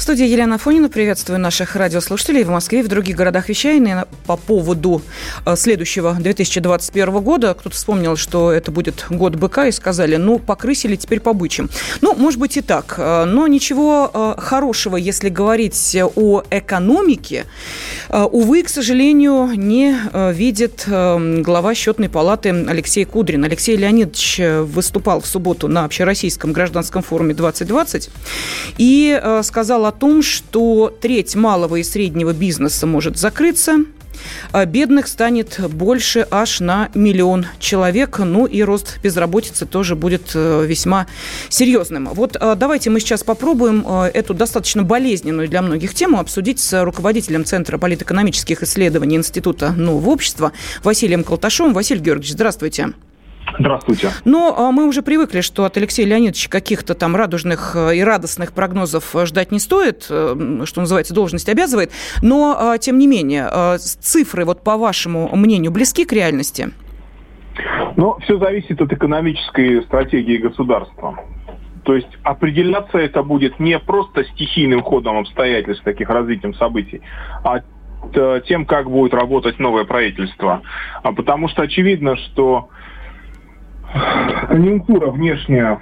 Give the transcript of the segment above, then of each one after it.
В студии Елена Фонина. Приветствую наших радиослушателей в Москве и в других городах вещания по поводу э, следующего 2021 года. Кто-то вспомнил, что это будет год быка и сказали, ну, покрысили, теперь по бычьим. Ну, может быть и так. э, Но ничего э, хорошего, если говорить о экономике, увы, к сожалению, не видит глава счетной палаты Алексей Кудрин. Алексей Леонидович выступал в субботу на Общероссийском гражданском форуме 2020 и сказал о том, что треть малого и среднего бизнеса может закрыться, а бедных станет больше аж на миллион человек. Ну и рост безработицы тоже будет э, весьма серьезным. Вот э, давайте мы сейчас попробуем э, эту достаточно болезненную для многих тему обсудить с руководителем Центра политэкономических исследований Института нового общества Василием Колташовым. Василий Георгиевич, здравствуйте. Здравствуйте. Но а, мы уже привыкли, что от Алексея Леонидовича каких-то там радужных э, и радостных прогнозов э, ждать не стоит, э, что называется, должность обязывает. Но, а, тем не менее, цифры, вот по вашему мнению, близки к реальности? Но все зависит от экономической стратегии государства. То есть определяться это будет не просто стихийным ходом обстоятельств, таких развитием событий, а тем, как будет работать новое правительство. А потому что очевидно, что конъюнктура внешняя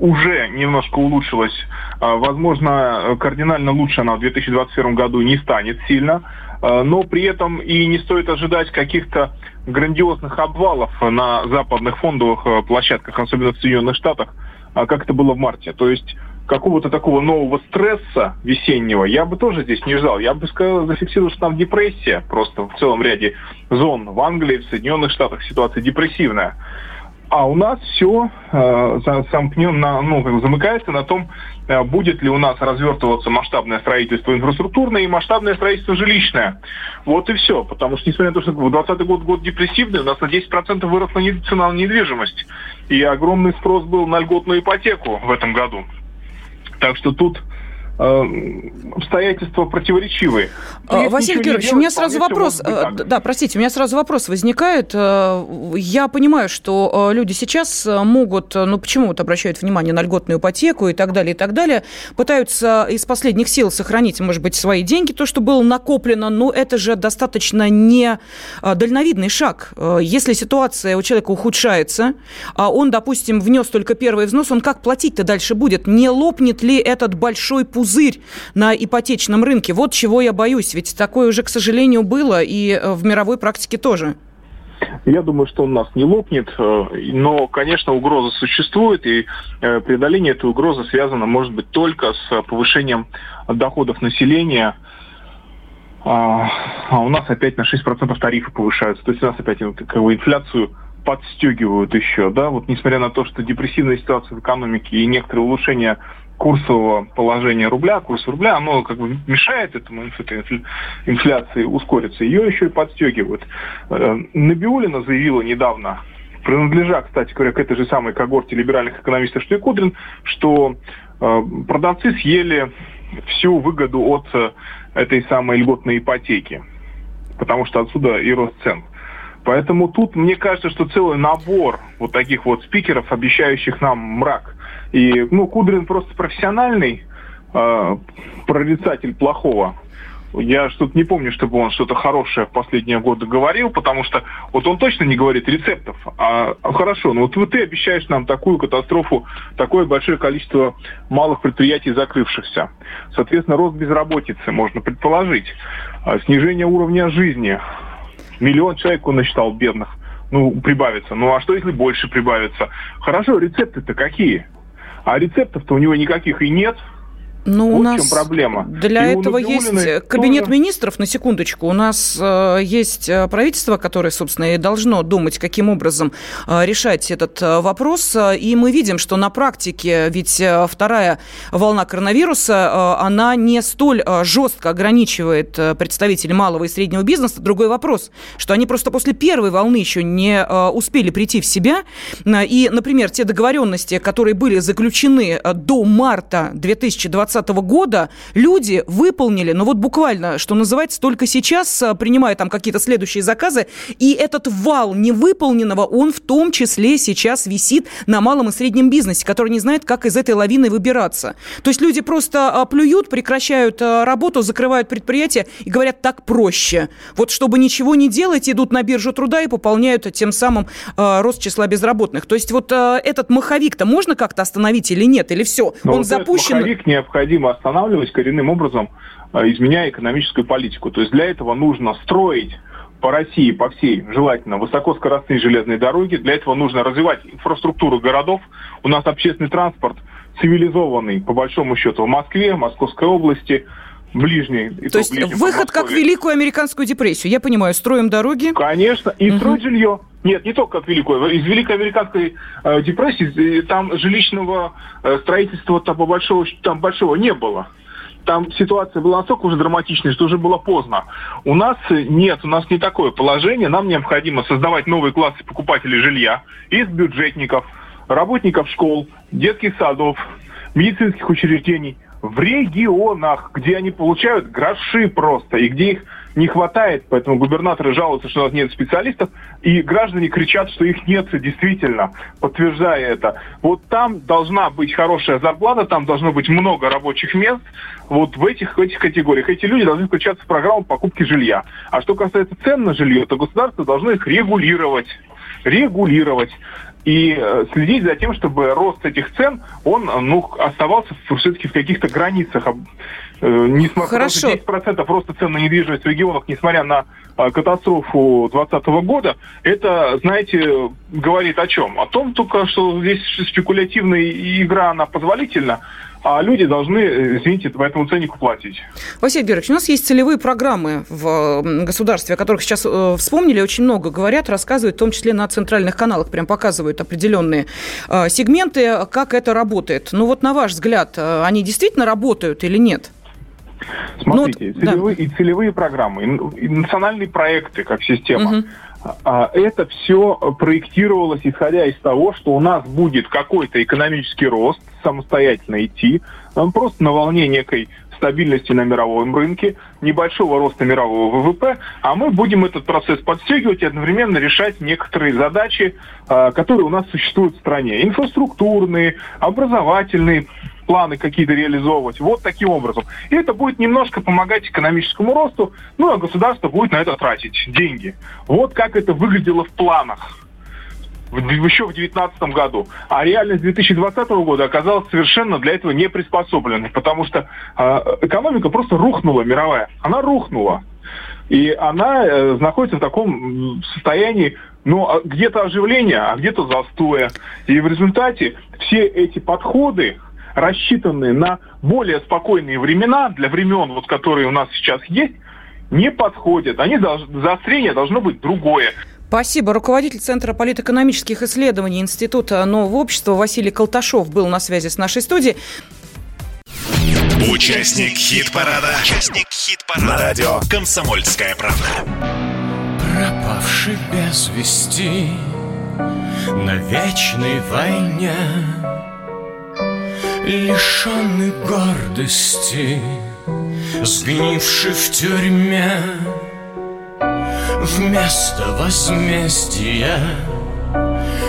уже немножко улучшилась. А, Возможно, кардинально лучше она в 2021 году не станет сильно, а, но при этом и не стоит ожидать каких-то грандиозных обвалов на западных фондовых э, площадках, особенно в Соединенных Штатах, а, как это было в марте. То есть какого-то такого нового стресса весеннего я бы тоже здесь не ждал. Я бы сказал, зафиксировал, что там депрессия просто в целом ряде зон. В Англии, в Соединенных Штатах ситуация депрессивная. А у нас все э, за- замкнен на- ну, замыкается на том, э, будет ли у нас развертываться масштабное строительство инфраструктурное и масштабное строительство жилищное. Вот и все. Потому что, несмотря на то, что 2020 год год депрессивный, у нас на 10% выросла цена на недвижимость. И огромный спрос был на льготную ипотеку в этом году. Так что тут обстоятельства противоречивые. А, Василий Георгиевич, у меня сразу вопрос. э, Да, простите, у меня сразу вопрос возникает. Э, Я понимаю, что э, люди сейчас могут, ну почему вот обращают внимание на льготную ипотеку и так далее, и так далее, пытаются из последних сил сохранить, может быть, свои деньги, то, что было накоплено, но это же достаточно не дальновидный шаг. Если ситуация у человека ухудшается, а он, допустим, внес только первый взнос, он как платить-то дальше будет? Не лопнет ли этот большой пузырь на ипотечном рынке? Вот чего я боюсь, ведь такое уже, к сожалению, было и э, в мировой практике тоже. Я думаю, что он нас не лопнет, э, но, конечно, угроза существует, и э, преодоление этой угрозы связано, может быть, только с повышением доходов населения. А а у нас опять на 6% тарифы повышаются, то есть у нас опять как бы, инфляцию подстегивают еще, да, вот несмотря на то, что депрессивная ситуация в экономике и некоторые улучшения курсового положения рубля, курс рубля, оно как бы мешает этому инфляции ускориться, ее еще и подстегивают. Э, Набиулина заявила недавно, принадлежа, кстати говоря, к этой же самой когорте либеральных экономистов, что и Кудрин, что э, продавцы съели всю выгоду от э, этой самой льготной ипотеки, потому что отсюда и рост цен. Поэтому тут, мне кажется, что целый набор вот таких вот спикеров, обещающих нам мрак. И, ну, Кудрин просто профессиональный э, прорицатель плохого. Я что-то не помню, чтобы он что-то хорошее в последние годы говорил, потому что вот он точно не говорит рецептов. А, а хорошо, ну вот ты обещаешь нам такую катастрофу, такое большое количество малых предприятий закрывшихся. Соответственно, рост безработицы можно предположить. А, снижение уровня жизни. Миллион человек он насчитал бедных. Ну, прибавится. Ну, а что если больше прибавится? Хорошо, рецепты-то какие? А рецептов-то у него никаких и нет. Ну, вот у нас в чем проблема. Для и этого есть кабинет тоже... министров, на секундочку. У нас э, есть э, правительство, которое, собственно, и должно думать, каким образом э, решать этот э, вопрос. И мы видим, что на практике, ведь э, вторая волна коронавируса, э, она не столь э, жестко ограничивает э, представителей малого и среднего бизнеса. Другой вопрос, что они просто после первой волны еще не э, успели прийти в себя. И, например, те договоренности, которые были заключены до марта 2020 2020 года люди выполнили, ну вот буквально, что называется, только сейчас, а, принимая там какие-то следующие заказы, и этот вал невыполненного, он в том числе сейчас висит на малом и среднем бизнесе, который не знает, как из этой лавины выбираться. То есть люди просто а, плюют, прекращают а, работу, закрывают предприятие и говорят, так проще. Вот чтобы ничего не делать, идут на биржу труда и пополняют тем самым рост числа безработных. То есть вот этот маховик-то можно как-то остановить или нет? Или все? Но ну, он вот запущен... Маховик необходимо необходимо останавливать коренным образом, э, изменяя экономическую политику. То есть для этого нужно строить по России, по всей, желательно, высокоскоростные железные дороги. Для этого нужно развивать инфраструктуру городов. У нас общественный транспорт цивилизованный, по большому счету, в Москве, Московской области – ближний. То, то есть выход как в Великую Американскую депрессию. Я понимаю, строим дороги. Конечно, и угу. строить жилье. Нет, не только как Великую. Из Великой Американской э, депрессии э, там жилищного э, строительства там, большого, там большого не было там ситуация была настолько уже драматичной, что уже было поздно. У нас нет, у нас не такое положение. Нам необходимо создавать новые классы покупателей жилья из бюджетников, работников школ, детских садов, медицинских учреждений в регионах, где они получают гроши просто, и где их не хватает, поэтому губернаторы жалуются, что у нас нет специалистов, и граждане кричат, что их нет действительно, подтверждая это. Вот там должна быть хорошая зарплата, там должно быть много рабочих мест, вот в этих, в этих категориях. Эти люди должны включаться в программу покупки жилья. А что касается цен на жилье, то государство должно их регулировать регулировать и э, следить за тем, чтобы рост этих цен, он ну, оставался все-таки в каких-то границах. Э, несмотря Хорошо. 10% роста цен на недвижимость в регионах, несмотря на э, катастрофу 2020 года, это, знаете, говорит о чем? О том только, что здесь спекулятивная игра, она позволительна, а люди должны, э, извините, по этому ценнику платить. Василий Георгиевич, у нас есть целевые программы в государстве, о которых сейчас э, вспомнили, очень много говорят, рассказывают, в том числе на центральных каналах, прям показывают определенные э, сегменты, как это работает. Ну вот на ваш взгляд, они действительно работают или нет? Смотрите, ну, целевые, да. и целевые программы, и национальные проекты как система. Угу это все проектировалось исходя из того, что у нас будет какой-то экономический рост, самостоятельно идти, просто на волне некой стабильности на мировом рынке, небольшого роста мирового ВВП, а мы будем этот процесс подстегивать и одновременно решать некоторые задачи, а, которые у нас существуют в стране. Инфраструктурные, образовательные, планы какие-то реализовывать. Вот таким образом. И это будет немножко помогать экономическому росту, ну а государство будет на это тратить деньги. Вот как это выглядело в планах еще в 2019 году. А реальность 2020 года оказалась совершенно для этого не приспособленной, потому что э, экономика просто рухнула мировая. Она рухнула. И она э, находится в таком состоянии, ну, а где-то оживления, а где-то застоя. И в результате все эти подходы, рассчитанные на более спокойные времена, для времен, вот, которые у нас сейчас есть, не подходят. Они долж... заострение должно быть другое. Спасибо. Руководитель Центра политэкономических исследований Института нового общества Василий Колташов был на связи с нашей студией. Участник хит-парада. Участник хит-парада. На радио «Комсомольская правда». Пропавший без вести на вечной войне, Лишенный гордости, сгнивший в тюрьме, Вместо возмездия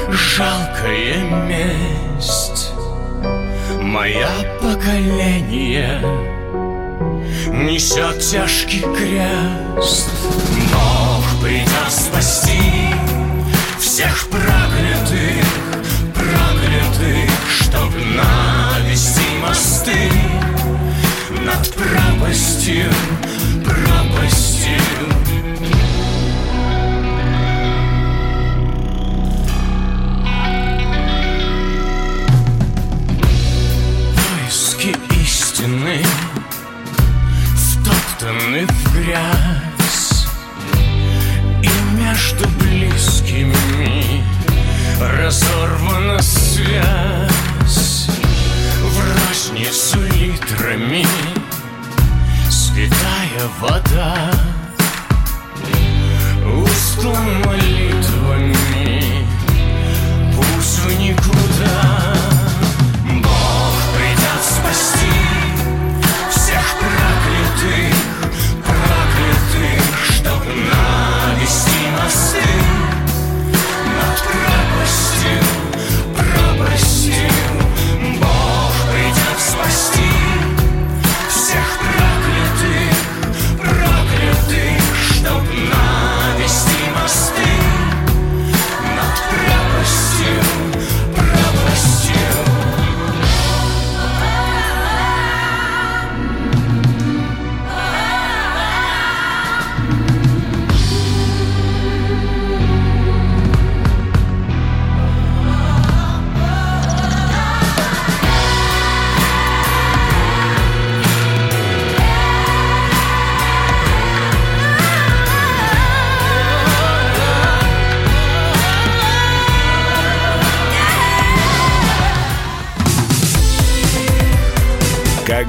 жалкая месть. Моя поколение несет тяжкий крест. Бог придет спасти всех проклятых, проклятых Чтоб навести мосты над пропастью, пропастью